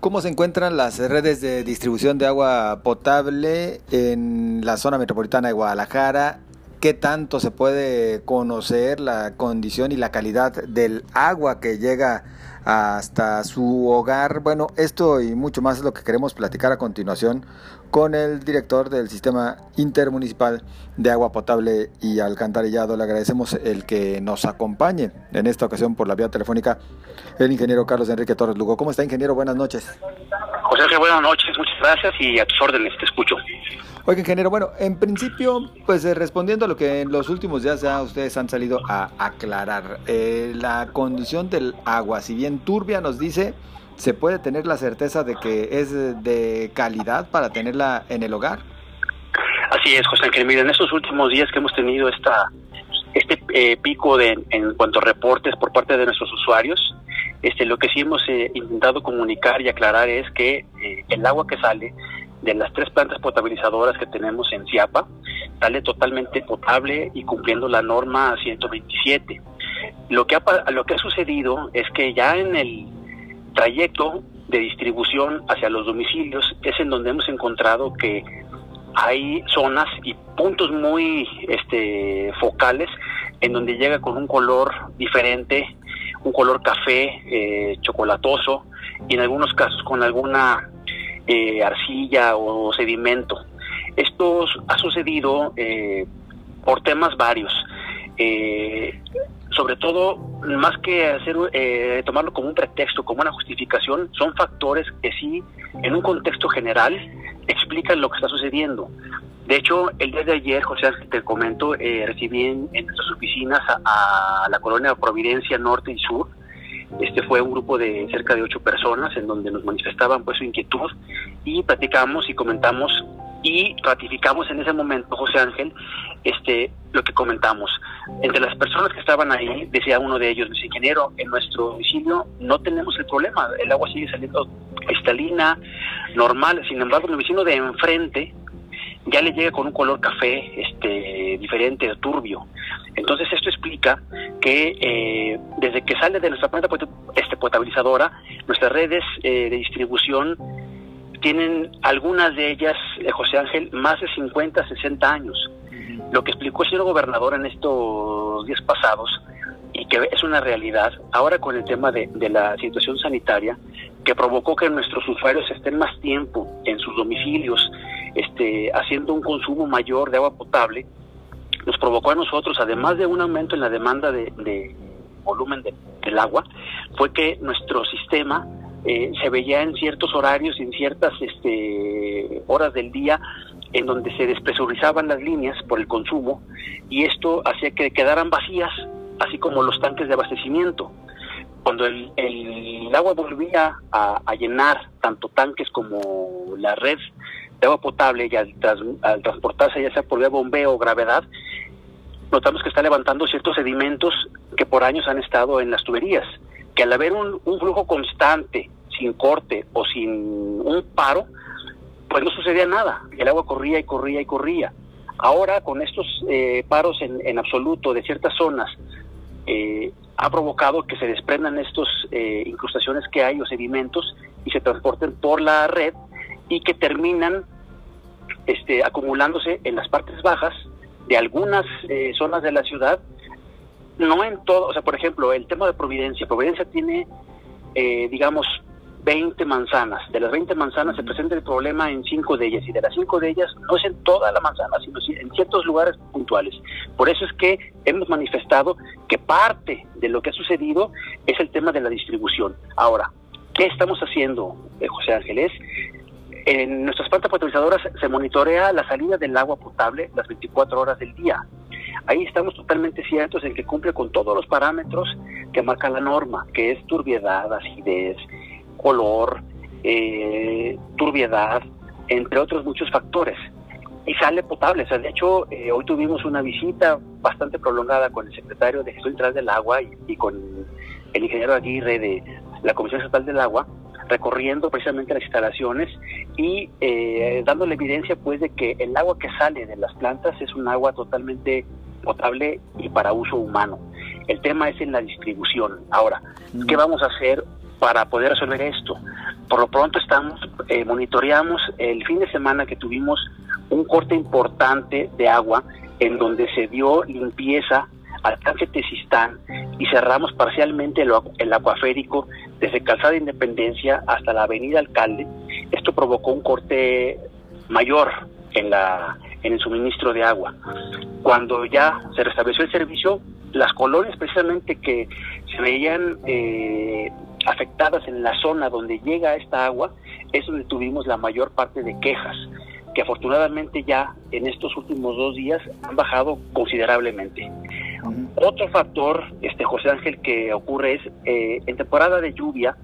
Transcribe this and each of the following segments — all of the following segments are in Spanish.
¿Cómo se encuentran las redes de distribución de agua potable en la zona metropolitana de Guadalajara? ¿Qué tanto se puede conocer la condición y la calidad del agua que llega hasta su hogar? Bueno, esto y mucho más es lo que queremos platicar a continuación con el director del Sistema Intermunicipal de Agua Potable y Alcantarillado. Le agradecemos el que nos acompañe en esta ocasión por la vía telefónica el ingeniero Carlos Enrique Torres Lugo. ¿Cómo está, ingeniero? Buenas noches. José, buenas noches, gracias y a tus órdenes, te escucho. Oiga, ingeniero, bueno, en principio, pues eh, respondiendo a lo que en los últimos días ya ustedes han salido a aclarar, eh, la condición del agua, si bien turbia nos dice ¿se puede tener la certeza de que es de calidad para tenerla en el hogar? Así es, José Ángel. Mira, en estos últimos días que hemos tenido esta, este eh, pico de, en cuanto a reportes por parte de nuestros usuarios, este, lo que sí hemos eh, intentado comunicar y aclarar es que eh, el agua que sale de las tres plantas potabilizadoras que tenemos en Ciapa sale totalmente potable y cumpliendo la norma 127. Lo que ha, lo que ha sucedido es que ya en el trayecto de distribución hacia los domicilios es en donde hemos encontrado que hay zonas y puntos muy este, focales en donde llega con un color diferente, un color café, eh, chocolatoso y en algunos casos con alguna eh, arcilla o sedimento. Esto ha sucedido eh, por temas varios sobre todo, más que hacer eh, tomarlo como un pretexto, como una justificación, son factores que sí, en un contexto general, explican lo que está sucediendo. De hecho, el día de ayer, José, te comento, eh, recibí en, nuestras oficinas a, la colonia Providencia Norte y Sur. Este fue un grupo de cerca de ocho personas en donde nos manifestaban pues su inquietud y platicamos y comentamos y ratificamos en ese momento, José Ángel, este, lo que comentamos. Entre las personas que estaban ahí, decía uno de ellos, dice, ingeniero, en nuestro domicilio no tenemos el problema, el agua sigue saliendo cristalina, normal, sin embargo, el vecino de enfrente ya le llega con un color café este, diferente, turbio. Entonces esto explica que eh, desde que sale de nuestra planta este, potabilizadora, nuestras redes eh, de distribución tienen algunas de ellas, eh, José Ángel, más de 50, 60 años. Lo que explicó el señor gobernador en estos días pasados, y que es una realidad, ahora con el tema de, la situación sanitaria, que provocó que nuestros usuarios estén más tiempo en sus domicilios, este, haciendo un consumo mayor de agua potable, nos provocó a nosotros, además de un aumento en la demanda de, volumen del agua, fue que nuestro sistema eh, se veía en ciertos horarios en ciertas este, horas del día en donde se despresurizaban las líneas por el consumo y esto hacía que quedaran vacías, así como los tanques de abastecimiento. Cuando el, agua volvía a, llenar tanto tanques como la red de agua potable y al, al transportarse ya sea por bombeo o gravedad, notamos que está levantando ciertos sedimentos que por años han estado en las tuberías que al haber un, flujo constante, sin corte o sin un paro, pues no sucedía nada. El agua corría y corría y corría. Ahora, con estos eh, paros en, absoluto de ciertas zonas, eh, ha provocado que se desprendan estas eh, incrustaciones que hay o sedimentos y se transporten por la red y que terminan este, acumulándose en las partes bajas de algunas zonas de la ciudad no en todo, o sea, por ejemplo, el tema de Providencia. Providencia tiene, eh, digamos, 20 manzanas. De las 20 manzanas se presenta el problema en 5 de ellas y de las 5 de ellas no es en toda la manzana, sino en ciertos lugares puntuales. Por eso es que hemos manifestado que parte de lo que ha sucedido es el tema de la distribución. Ahora, ¿qué estamos haciendo, eh, José Ángeles? En nuestras plantas potabilizadoras se monitorea la salida del agua potable las 24 horas del día. Ahí estamos totalmente ciertos en que cumple con todos los parámetros que marca la norma, que es turbiedad, acidez, color, eh, turbiedad, entre otros muchos factores. Y sale potable. O sea, de hecho, eh, hoy tuvimos una visita bastante prolongada con el secretario de Gestión Central del Agua y, con el ingeniero Aguirre de la Comisión Estatal del Agua, recorriendo precisamente las instalaciones y eh, dando la evidencia pues de que el agua que sale de las plantas es un agua totalmente potable y para uso humano. El tema es en la distribución. Ahora, ¿qué vamos a hacer para poder resolver esto? Por lo pronto estamos, eh, monitoreamos el fin de semana que tuvimos un corte importante de agua en donde se dio limpieza al tanque Tesistán y cerramos parcialmente el, el acuaférico desde Calzada Independencia hasta la Avenida Alcalde. Esto provocó un corte mayor en la en el suministro de agua. Cuando ya se restableció el servicio, las colonias precisamente que se veían eh, afectadas en la zona donde llega esta agua, es donde tuvimos la mayor parte de quejas, que afortunadamente ya en estos últimos dos días han bajado considerablemente. Otro factor, este José Ángel, que ocurre es eh, en temporada de lluvia,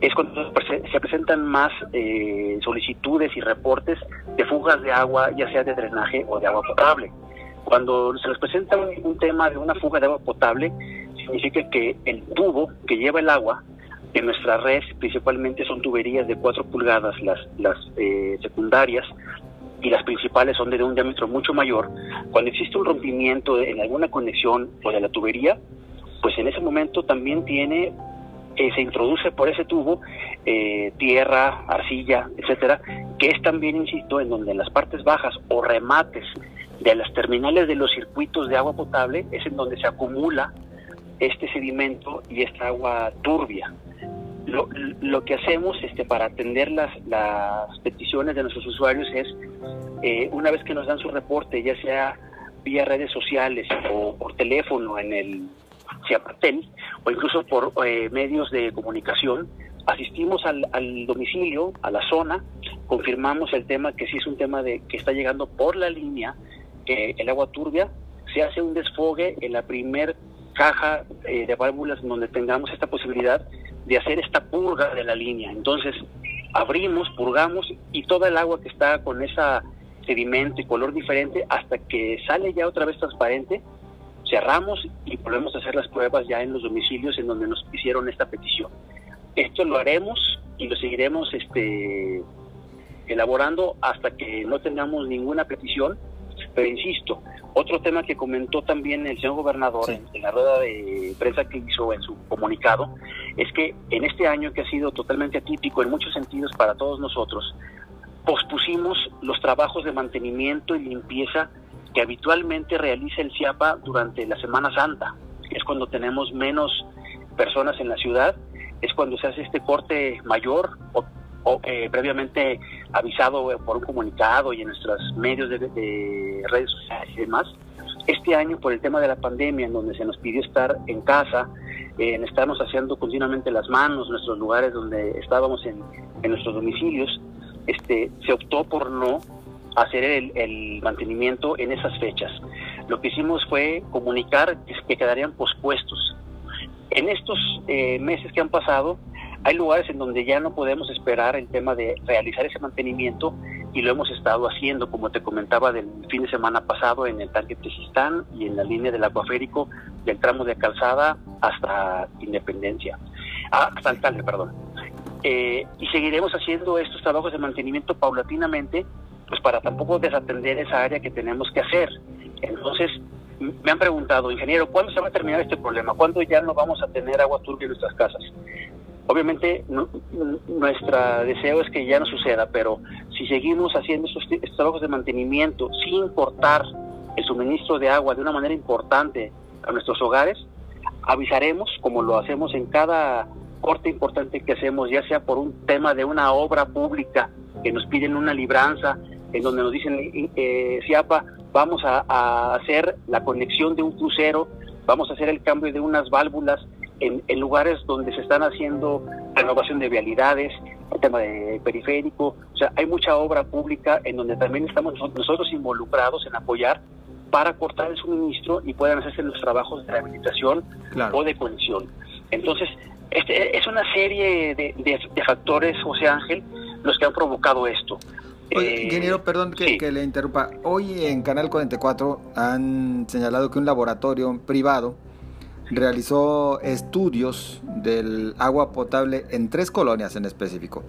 es cuando se presentan más eh, solicitudes y reportes de fugas de agua, ya sea de drenaje o de agua potable. Cuando se les presenta un, tema de una fuga de agua potable, significa que el tubo que lleva el agua en nuestra red principalmente son tuberías de 4 pulgadas, las, las eh, secundarias, y las principales son de un diámetro mucho mayor. Cuando existe un rompimiento en alguna conexión o de la tubería, pues en ese momento también tiene eh, se introduce por ese tubo eh, tierra, arcilla, etcétera, que es también, insisto, en donde en las partes bajas o remates de las terminales de los circuitos de agua potable es en donde se acumula este sedimento y esta agua turbia. Lo, lo que hacemos este, para atender las, las peticiones de nuestros usuarios es, eh, una vez que nos dan su reporte, ya sea vía redes sociales o por teléfono en el CIAPATEL o incluso por eh, medios de comunicación, asistimos al, al, domicilio, a la zona, confirmamos el tema que sí es un tema de que está llegando por la línea, el agua turbia, se hace un desfogue en la primer caja eh, de válvulas donde tengamos esta posibilidad de hacer esta purga de la línea. Entonces, abrimos, purgamos y toda el agua que está con ese sedimento y color diferente hasta que sale ya otra vez transparente, cerramos y volvemos a hacer las pruebas ya en los domicilios en donde nos hicieron esta petición. Esto lo haremos y lo seguiremos este, elaborando hasta que no tengamos ninguna petición. Pero insisto, otro tema que comentó también el señor gobernador en, la rueda de prensa que hizo en su comunicado es que en este año que ha sido totalmente atípico en muchos sentidos para todos nosotros, pospusimos los trabajos de mantenimiento y limpieza que habitualmente realiza el CIAPA durante la Semana Santa. Es cuando tenemos menos personas en la ciudad, es cuando se hace este corte mayor o, eh, previamente avisado por un comunicado y en nuestros medios de, redes sociales y demás. Este año, por el tema de la pandemia, en donde se nos pidió estar en casa, en estarnos haciendo continuamente las manos, nuestros lugares donde estábamos en, en nuestros domicilios, este, se optó por no hacer el, mantenimiento en esas fechas. Lo que hicimos fue comunicar que quedarían pospuestos. En estos eh, meses que han pasado, hay lugares en donde ya no podemos esperar el tema de realizar ese mantenimiento y lo hemos estado haciendo, como te comentaba, del fin de semana pasado en el tanque Tejistán y en la línea del acuaférico del tramo de calzada hasta Independencia, ah, hasta Alcalde, perdón. Eh, y seguiremos haciendo estos trabajos de mantenimiento paulatinamente pues para tampoco desatender esa área que tenemos que hacer. Entonces, me han preguntado, ingeniero, ¿cuándo se va a terminar este problema? ¿Cuándo ya no vamos a tener agua turbia en nuestras casas? Obviamente, nuestro deseo es que ya no suceda, pero si seguimos haciendo estos, trabajos de mantenimiento sin cortar el suministro de agua de una manera importante a nuestros hogares, avisaremos, como lo hacemos en cada corte importante que hacemos, ya sea por un tema de una obra pública que nos piden una libranza en donde nos dicen, eh, Ciapa, vamos a, hacer la conexión de un crucero, vamos a hacer el cambio de unas válvulas en, lugares donde se están haciendo renovación de vialidades, el tema de periférico, o sea, hay mucha obra pública en donde también estamos nosotros involucrados en apoyar para cortar el suministro y puedan hacerse los trabajos de rehabilitación o de conexión. Entonces, este, es una serie de, de factores, José Ángel, los que han provocado esto. Oye, eh, ingeniero, perdón que, le interrumpa. Hoy en Canal 44 han señalado que un laboratorio privado realizó estudios del agua potable en tres colonias en específico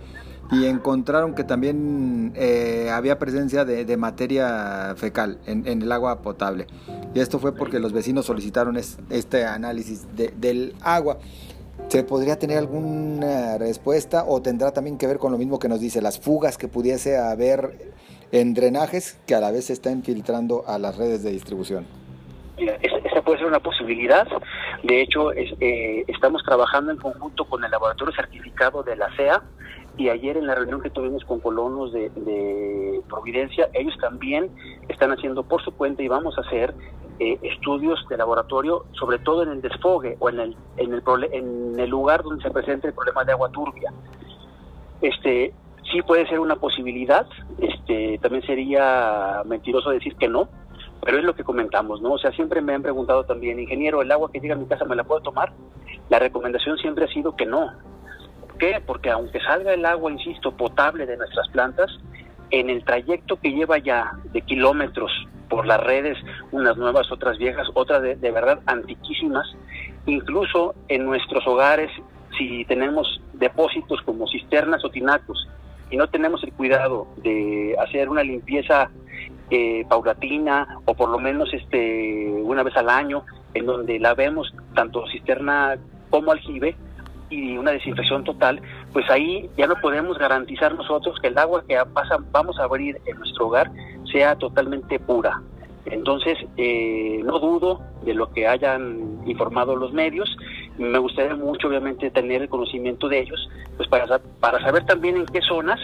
y encontraron que también eh, había presencia de, materia fecal en, el agua potable. Y esto fue porque los vecinos solicitaron este análisis del agua. ¿Se podría tener alguna respuesta o tendrá también que ver con lo mismo que nos dice, las fugas que pudiese haber en drenajes que a la vez se están filtrando a las redes de distribución? Esa puede ser una posibilidad. De hecho, eh, estamos trabajando en conjunto con el laboratorio certificado de la CEA y ayer en la reunión que tuvimos con colonos de, Providencia, ellos también están haciendo por su cuenta y vamos a hacer eh, estudios de laboratorio, sobre todo en el desfogue o en el, en el, en el lugar donde se presenta el problema de agua turbia. Este, sí puede ser una posibilidad, este, también sería mentiroso decir que no, pero es lo que comentamos, ¿no? O sea, siempre me han preguntado también, ingeniero, ¿el agua que llega a mi casa me la puedo tomar? La recomendación siempre ha sido que no. ¿Por qué? Porque aunque salga el agua, insisto, potable de nuestras plantas, en el trayecto que lleva ya de kilómetros por las redes, unas nuevas, otras viejas, otras de, de verdad antiquísimas, incluso en nuestros hogares, si tenemos depósitos como cisternas o tinacos y no tenemos el cuidado de hacer una limpieza eh, paulatina o por lo menos este una vez al año en donde la vemos tanto cisterna como aljibe y una desinfección total, pues ahí ya no podemos garantizar nosotros que el agua que pasa, vamos a abrir en nuestro hogar sea totalmente pura. Entonces, eh, no dudo de lo que hayan informado los medios. Me gustaría mucho, obviamente, tener el conocimiento de ellos, pues para, para saber también en qué zonas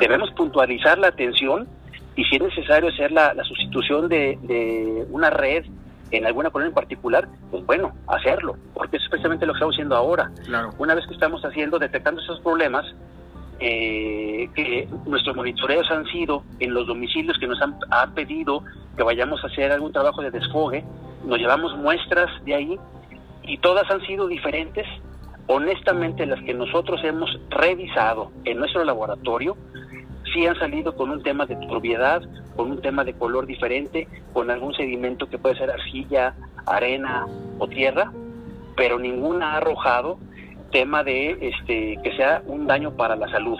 debemos puntualizar la atención y si es necesario hacer la, sustitución de, una red en alguna colonia en particular, pues bueno, hacerlo, porque es precisamente lo que estamos haciendo ahora. Una vez que estamos haciendo, detectando esos problemas, eh, que nuestros monitoreos han sido en los domicilios que nos han, han, pedido que vayamos a hacer algún trabajo de desfogue, nos llevamos muestras de ahí y todas han sido diferentes. Honestamente, las que nosotros hemos revisado en nuestro laboratorio, sí han salido con un tema de turbiedad, con un tema de color diferente, con algún sedimento que puede ser arcilla, arena o tierra, pero ninguna ha arrojado tema de este que sea un daño para la salud.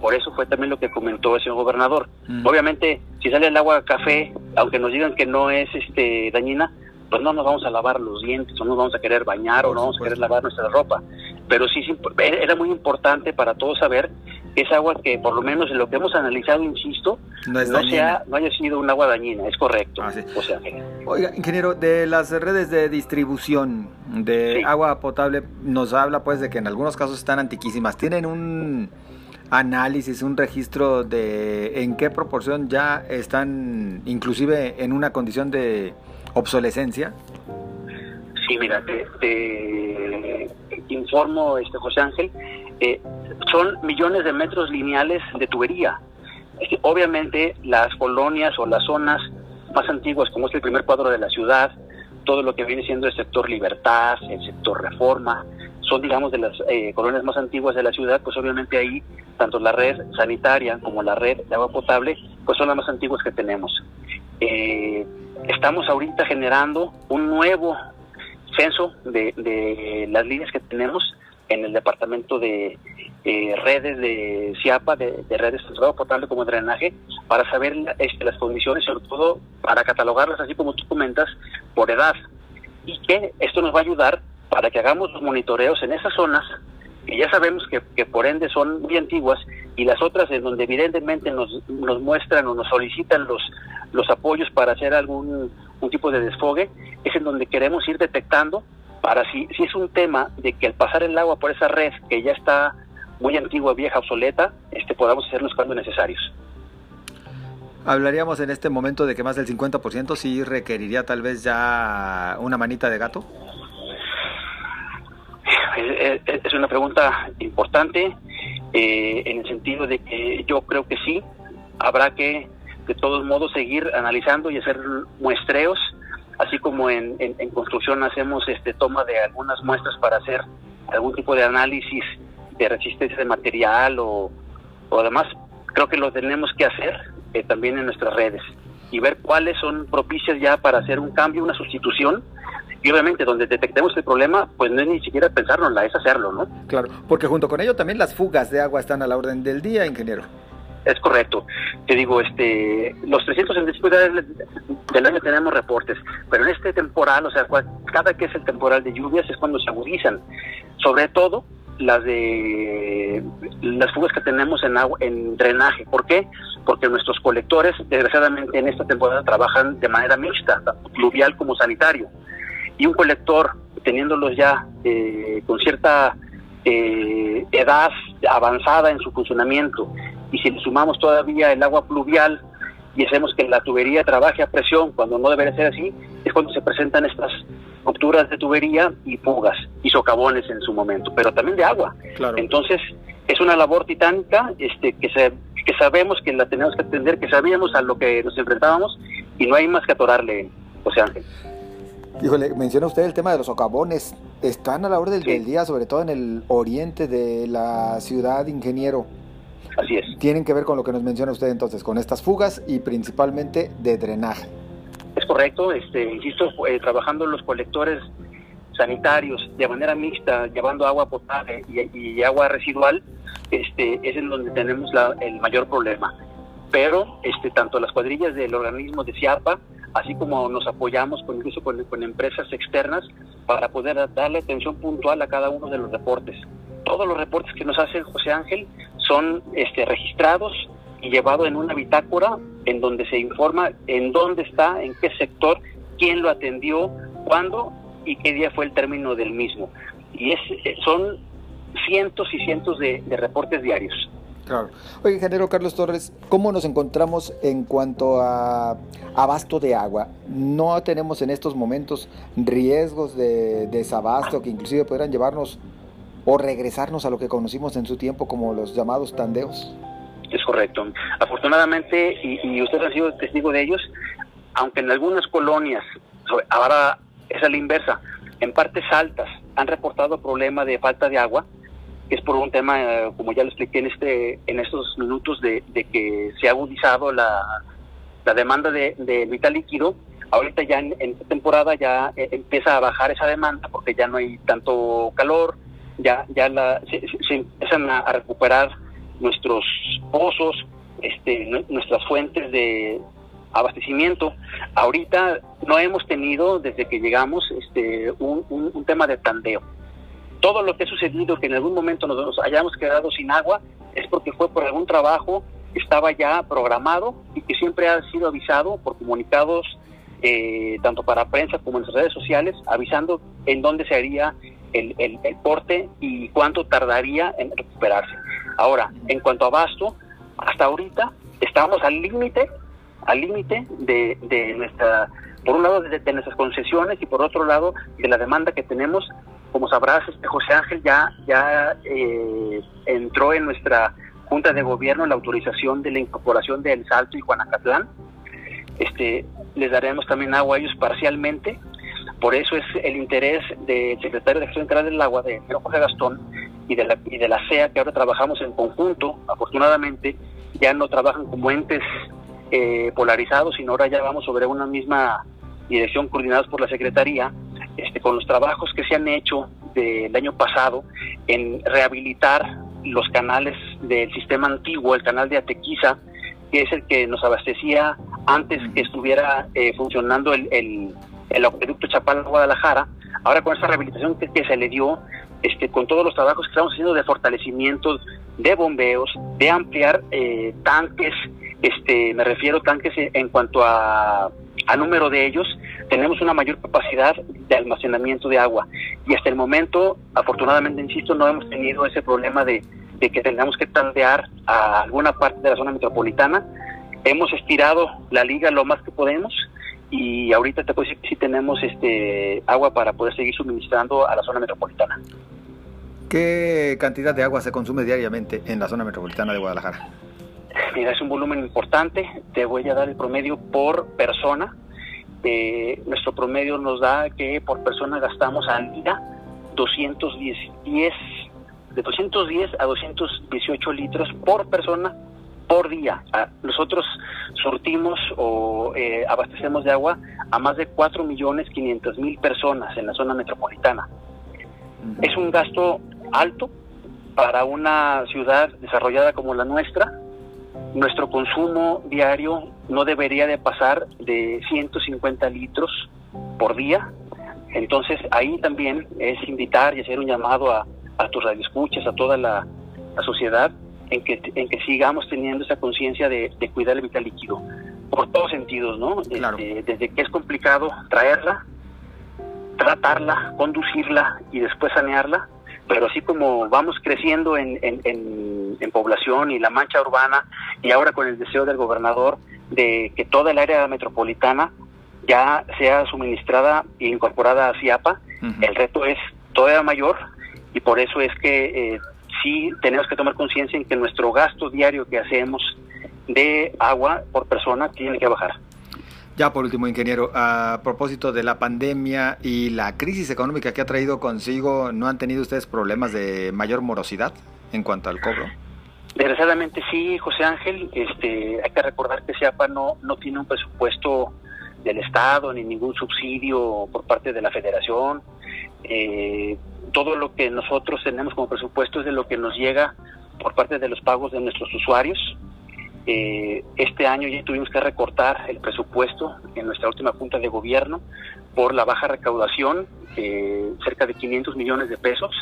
Por eso fue también lo que comentó el señor gobernador. Obviamente, si sale el agua café, aunque nos digan que no es este dañina, pues no nos vamos a lavar los dientes, o no nos vamos a querer bañar, o no vamos a querer lavar nuestra ropa. Pero sí, era muy importante para todos saber es agua que, por lo menos en lo que hemos analizado, insisto, no, sea, no haya sido un agua dañina, es correcto. Ah, o sea, Oiga, ingeniero, de las redes de distribución de agua potable, nos habla pues de que en algunos casos están antiquísimas. ¿Tienen un análisis, un registro de en qué proporción ya están inclusive en una condición de obsolescencia? Sí, mira, te, informo, este José Ángel, eh, son millones de metros lineales de tubería. Obviamente las colonias o las zonas más antiguas, como es el primer cuadro de la ciudad, todo lo que viene siendo el sector Libertad, el sector Reforma, son digamos de las eh, colonias más antiguas de la ciudad, pues obviamente ahí tanto la red sanitaria como la red de agua potable, pues son las más antiguas que tenemos. Eh, estamos ahorita generando un nuevo censo de, las líneas que tenemos en el departamento de eh, redes de CIAPA, de, redes de potable como drenaje, para saber este, las condiciones, sobre todo para catalogarlas, así como tú comentas, por edad. Y que esto nos va a ayudar para que hagamos los monitoreos en esas zonas que ya sabemos que, que, por ende son muy antiguas y las otras en donde evidentemente nos, nos muestran o nos solicitan los, los apoyos para hacer algún un tipo de desfogue, es en donde queremos ir detectando para si, si es un tema de que al pasar el agua por esa red que ya está muy antigua, vieja, obsoleta, este, podamos hacer los cambios necesarios. ¿Hablaríamos en este momento de que más del 50% sí requeriría tal vez ya una manita de gato? Es una pregunta importante eh, en el sentido de que yo creo que sí, habrá que de todos modos seguir analizando y hacer muestreos, así como en, en, construcción hacemos este toma de algunas muestras para hacer algún tipo de análisis de resistencia de material o, o demás, creo que lo tenemos que hacer eh, también en nuestras redes y ver cuáles son propicias ya para hacer un cambio, una sustitución y obviamente donde detectemos el problema, pues no es ni siquiera pensárnosla, es hacerlo, ¿no? Claro, porque junto con ello también las fugas de agua están a la orden del día, ingeniero. Es correcto. Te digo, este, los 365 días del año tenemos reportes, pero en este temporal, o sea, cada que es el temporal de lluvias es cuando se agudizan. Sobre todo las de las fugas que tenemos en agua, en drenaje. ¿Por qué? Porque nuestros colectores, desgraciadamente, en esta temporada trabajan de manera mixta, tanto fluvial como sanitario. Y un colector, teniéndolos ya eh, con cierta eh, edad avanzada en su funcionamiento, y si le sumamos todavía el agua pluvial y hacemos que la tubería trabaje a presión cuando no debería ser así, es cuando se presentan estas rupturas de tubería y fugas y socavones en su momento, pero también de agua. Entonces, es una labor titánica este, que, se, que sabemos que la tenemos que atender, que sabíamos a lo que nos enfrentábamos y no hay más que atorarle, José Ángel. Híjole, menciona usted el tema de los socavones. Están a la orden del día, sobre todo en el oriente de la ciudad, ingeniero. Así es. Tienen que ver con lo que nos menciona usted entonces, con estas fugas y principalmente de drenaje. Es correcto, este, insisto, eh, trabajando los colectores sanitarios de manera mixta, llevando agua potable y, agua residual, este, es en donde tenemos el mayor problema. Pero este, tanto las cuadrillas del organismo de CIAPA, así como nos apoyamos con, incluso con, con empresas externas para poder darle atención puntual a cada uno de los reportes. Todos los reportes que nos hace José Ángel son este, registrados y llevados en una bitácora en donde se informa en dónde está, en qué sector, quién lo atendió, cuándo y qué día fue el término del mismo. Y es, son cientos y cientos de, reportes diarios. Claro. Oye, ingeniero Carlos Torres, ¿cómo nos encontramos en cuanto a abasto de agua? ¿No tenemos en estos momentos riesgos de desabasto que inclusive podrían llevarnos o regresarnos a lo que conocimos en su tiempo como los llamados tandeos. Es correcto. Afortunadamente, y, ustedes han sido testigo de ellos, aunque en algunas colonias, ahora es a la inversa, en partes altas han reportado problema de falta de agua, que es por un tema, eh, como ya lo expliqué en este en estos minutos, de, que se ha agudizado la, demanda de, vital líquido. Ahorita ya en, esta temporada ya eh, empieza a bajar esa demanda porque ya no hay tanto calor, ya, ya la, se, empiezan a, recuperar nuestros pozos, este, nuestras fuentes de abastecimiento. Ahorita no hemos tenido, desde que llegamos, este, un, un, tema de tandeo. Todo lo que ha sucedido, que en algún momento nos, hayamos quedado sin agua, es porque fue por algún trabajo que estaba ya programado y que siempre ha sido avisado por comunicados eh, tanto para prensa como en las redes sociales, avisando en dónde se haría el, el, porte y cuánto tardaría en recuperarse. Ahora, en cuanto a abasto, hasta ahorita estamos al límite, al límite de, de, nuestra, por un lado de, nuestras concesiones y por otro lado de la demanda que tenemos. Como sabrás, este José Ángel ya, ya eh, entró en nuestra Junta de Gobierno la autorización de la incorporación de El Salto y Juanacatlán. Este, les daremos también agua a ellos parcialmente por eso es el interés del secretario de Acción Integral del Agua, de Jorge Gastón, y de, la, y de la CEA, que ahora trabajamos en conjunto, afortunadamente, ya no trabajan como entes eh, polarizados, sino ahora ya vamos sobre una misma dirección coordinados por la Secretaría, este, con los trabajos que se han hecho del año pasado en rehabilitar los canales del sistema antiguo, el canal de Atequiza, que es el que nos abastecía antes que estuviera eh, funcionando el acueducto Chapal Guadalajara, ahora con esta rehabilitación que, se le dio, este, con todos los trabajos que estamos haciendo de fortalecimiento, de bombeos, de ampliar eh, tanques, este, me refiero tanques en, cuanto a, a número de ellos, tenemos una mayor capacidad de almacenamiento de agua. Y hasta el momento, afortunadamente, insisto, no hemos tenido ese problema de, de que tengamos que tandear a alguna parte de la zona metropolitana. Hemos estirado la liga lo más que podemos y ahorita te puedo decir que sí tenemos este agua para poder seguir suministrando a la zona metropolitana. ¿Qué cantidad de agua se consume diariamente en la zona metropolitana de Guadalajara? Mira, es un volumen importante. Te voy a dar el promedio por persona. Eh, nuestro promedio nos da que por persona gastamos al día 210, de 210 a 218 litros por persona por día. Ah, nosotros surtimos o eh, abastecemos de agua a más de 4 millones 500 mil personas en la zona metropolitana. Es un gasto alto para una ciudad desarrollada como la nuestra, nuestro consumo diario no debería de pasar de 150 litros por día. Entonces ahí también es invitar y hacer un llamado a, a tus radioescuchas, a toda la, sociedad, en que, en que sigamos teniendo esa conciencia de, cuidar el vital líquido, por todos sentidos, ¿no? Este, desde que es complicado traerla, tratarla, conducirla y después sanearla, pero así como vamos creciendo en, en, población y la mancha urbana, y ahora con el deseo del gobernador de que toda el área metropolitana ya sea suministrada e incorporada a CIAPA, el reto es todavía mayor y por eso es que eh, sí tenemos que tomar conciencia en que nuestro gasto diario que hacemos de agua por persona tiene que bajar. Ya por último, ingeniero, a propósito de la pandemia y la crisis económica que ha traído consigo, ¿no han tenido ustedes problemas de mayor morosidad en cuanto al cobro? Desgraciadamente sí, José Ángel. Este, hay que recordar que SEAPA no, no tiene un presupuesto del Estado ni ningún subsidio por parte de la Federación. Eh, todo lo que nosotros tenemos como presupuesto es de lo que nos llega por parte de los pagos de nuestros usuarios. Eh, este año ya tuvimos que recortar el presupuesto en nuestra última junta de gobierno por la baja recaudación, eh, cerca de 500 millones de pesos.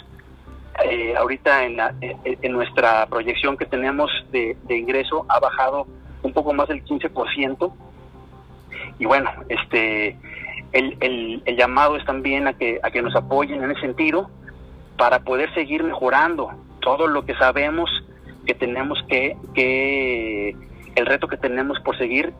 Eh, ahorita en, la, en, nuestra proyección que tenemos de, ingreso ha bajado un poco más del 15%. Y bueno, este el, el, llamado es también a que, a que nos apoyen en ese sentido para poder seguir mejorando todo lo que sabemos que tenemos que, que el reto que tenemos por seguir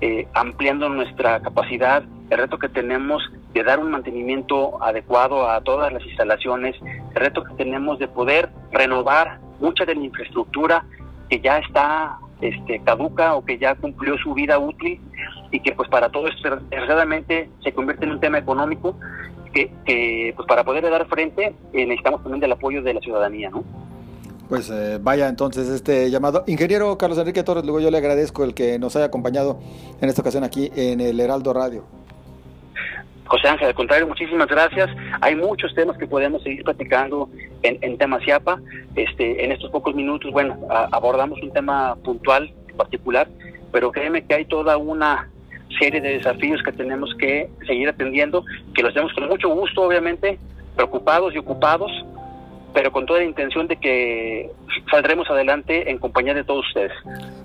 eh, ampliando nuestra capacidad, el reto que tenemos de dar un mantenimiento adecuado a todas las instalaciones, el reto que tenemos de poder renovar mucha de la infraestructura que ya está este, caduca o que ya cumplió su vida útil y que pues para todo esto desgraciadamente se convierte en un tema económico que, que pues para poder dar frente eh, necesitamos también del apoyo de la ciudadanía, ¿no? Pues eh, vaya entonces este llamado. Ingeniero Carlos Enrique Torres, luego yo le agradezco el que nos haya acompañado en esta ocasión aquí en el Heraldo Radio. José Ángel, al contrario, muchísimas gracias. Hay muchos temas que podemos seguir platicando en, en tema CIAPA. Este, en estos pocos minutos, bueno, abordamos un tema puntual, en particular, pero créeme que hay toda una serie de desafíos que tenemos que seguir atendiendo, que los tenemos con mucho gusto, obviamente, preocupados y ocupados, pero con toda la intención de que saldremos adelante en compañía de todos ustedes.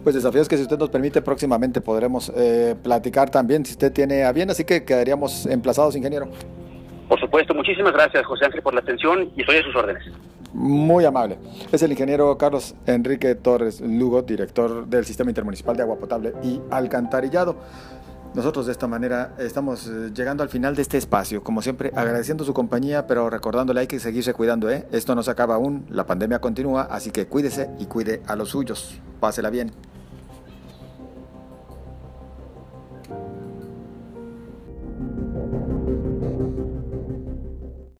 Pues desafíos que si usted nos permite próximamente podremos eh, platicar también si usted tiene a bien, así que quedaríamos emplazados, ingeniero. Por supuesto, muchísimas gracias José Ángel por la atención y estoy a sus órdenes. Muy amable. Es el ingeniero Carlos Enrique Torres Lugo, director del Sistema Intermunicipal de Agua Potable y Alcantarillado. Nosotros de esta manera estamos eh, llegando al final de este espacio, como siempre agradeciendo su compañía, pero recordándole hay que seguirse cuidando, ¿eh? Esto no se acaba aún, la pandemia continúa, así que cuídese y cuide a los suyos. Pásela bien.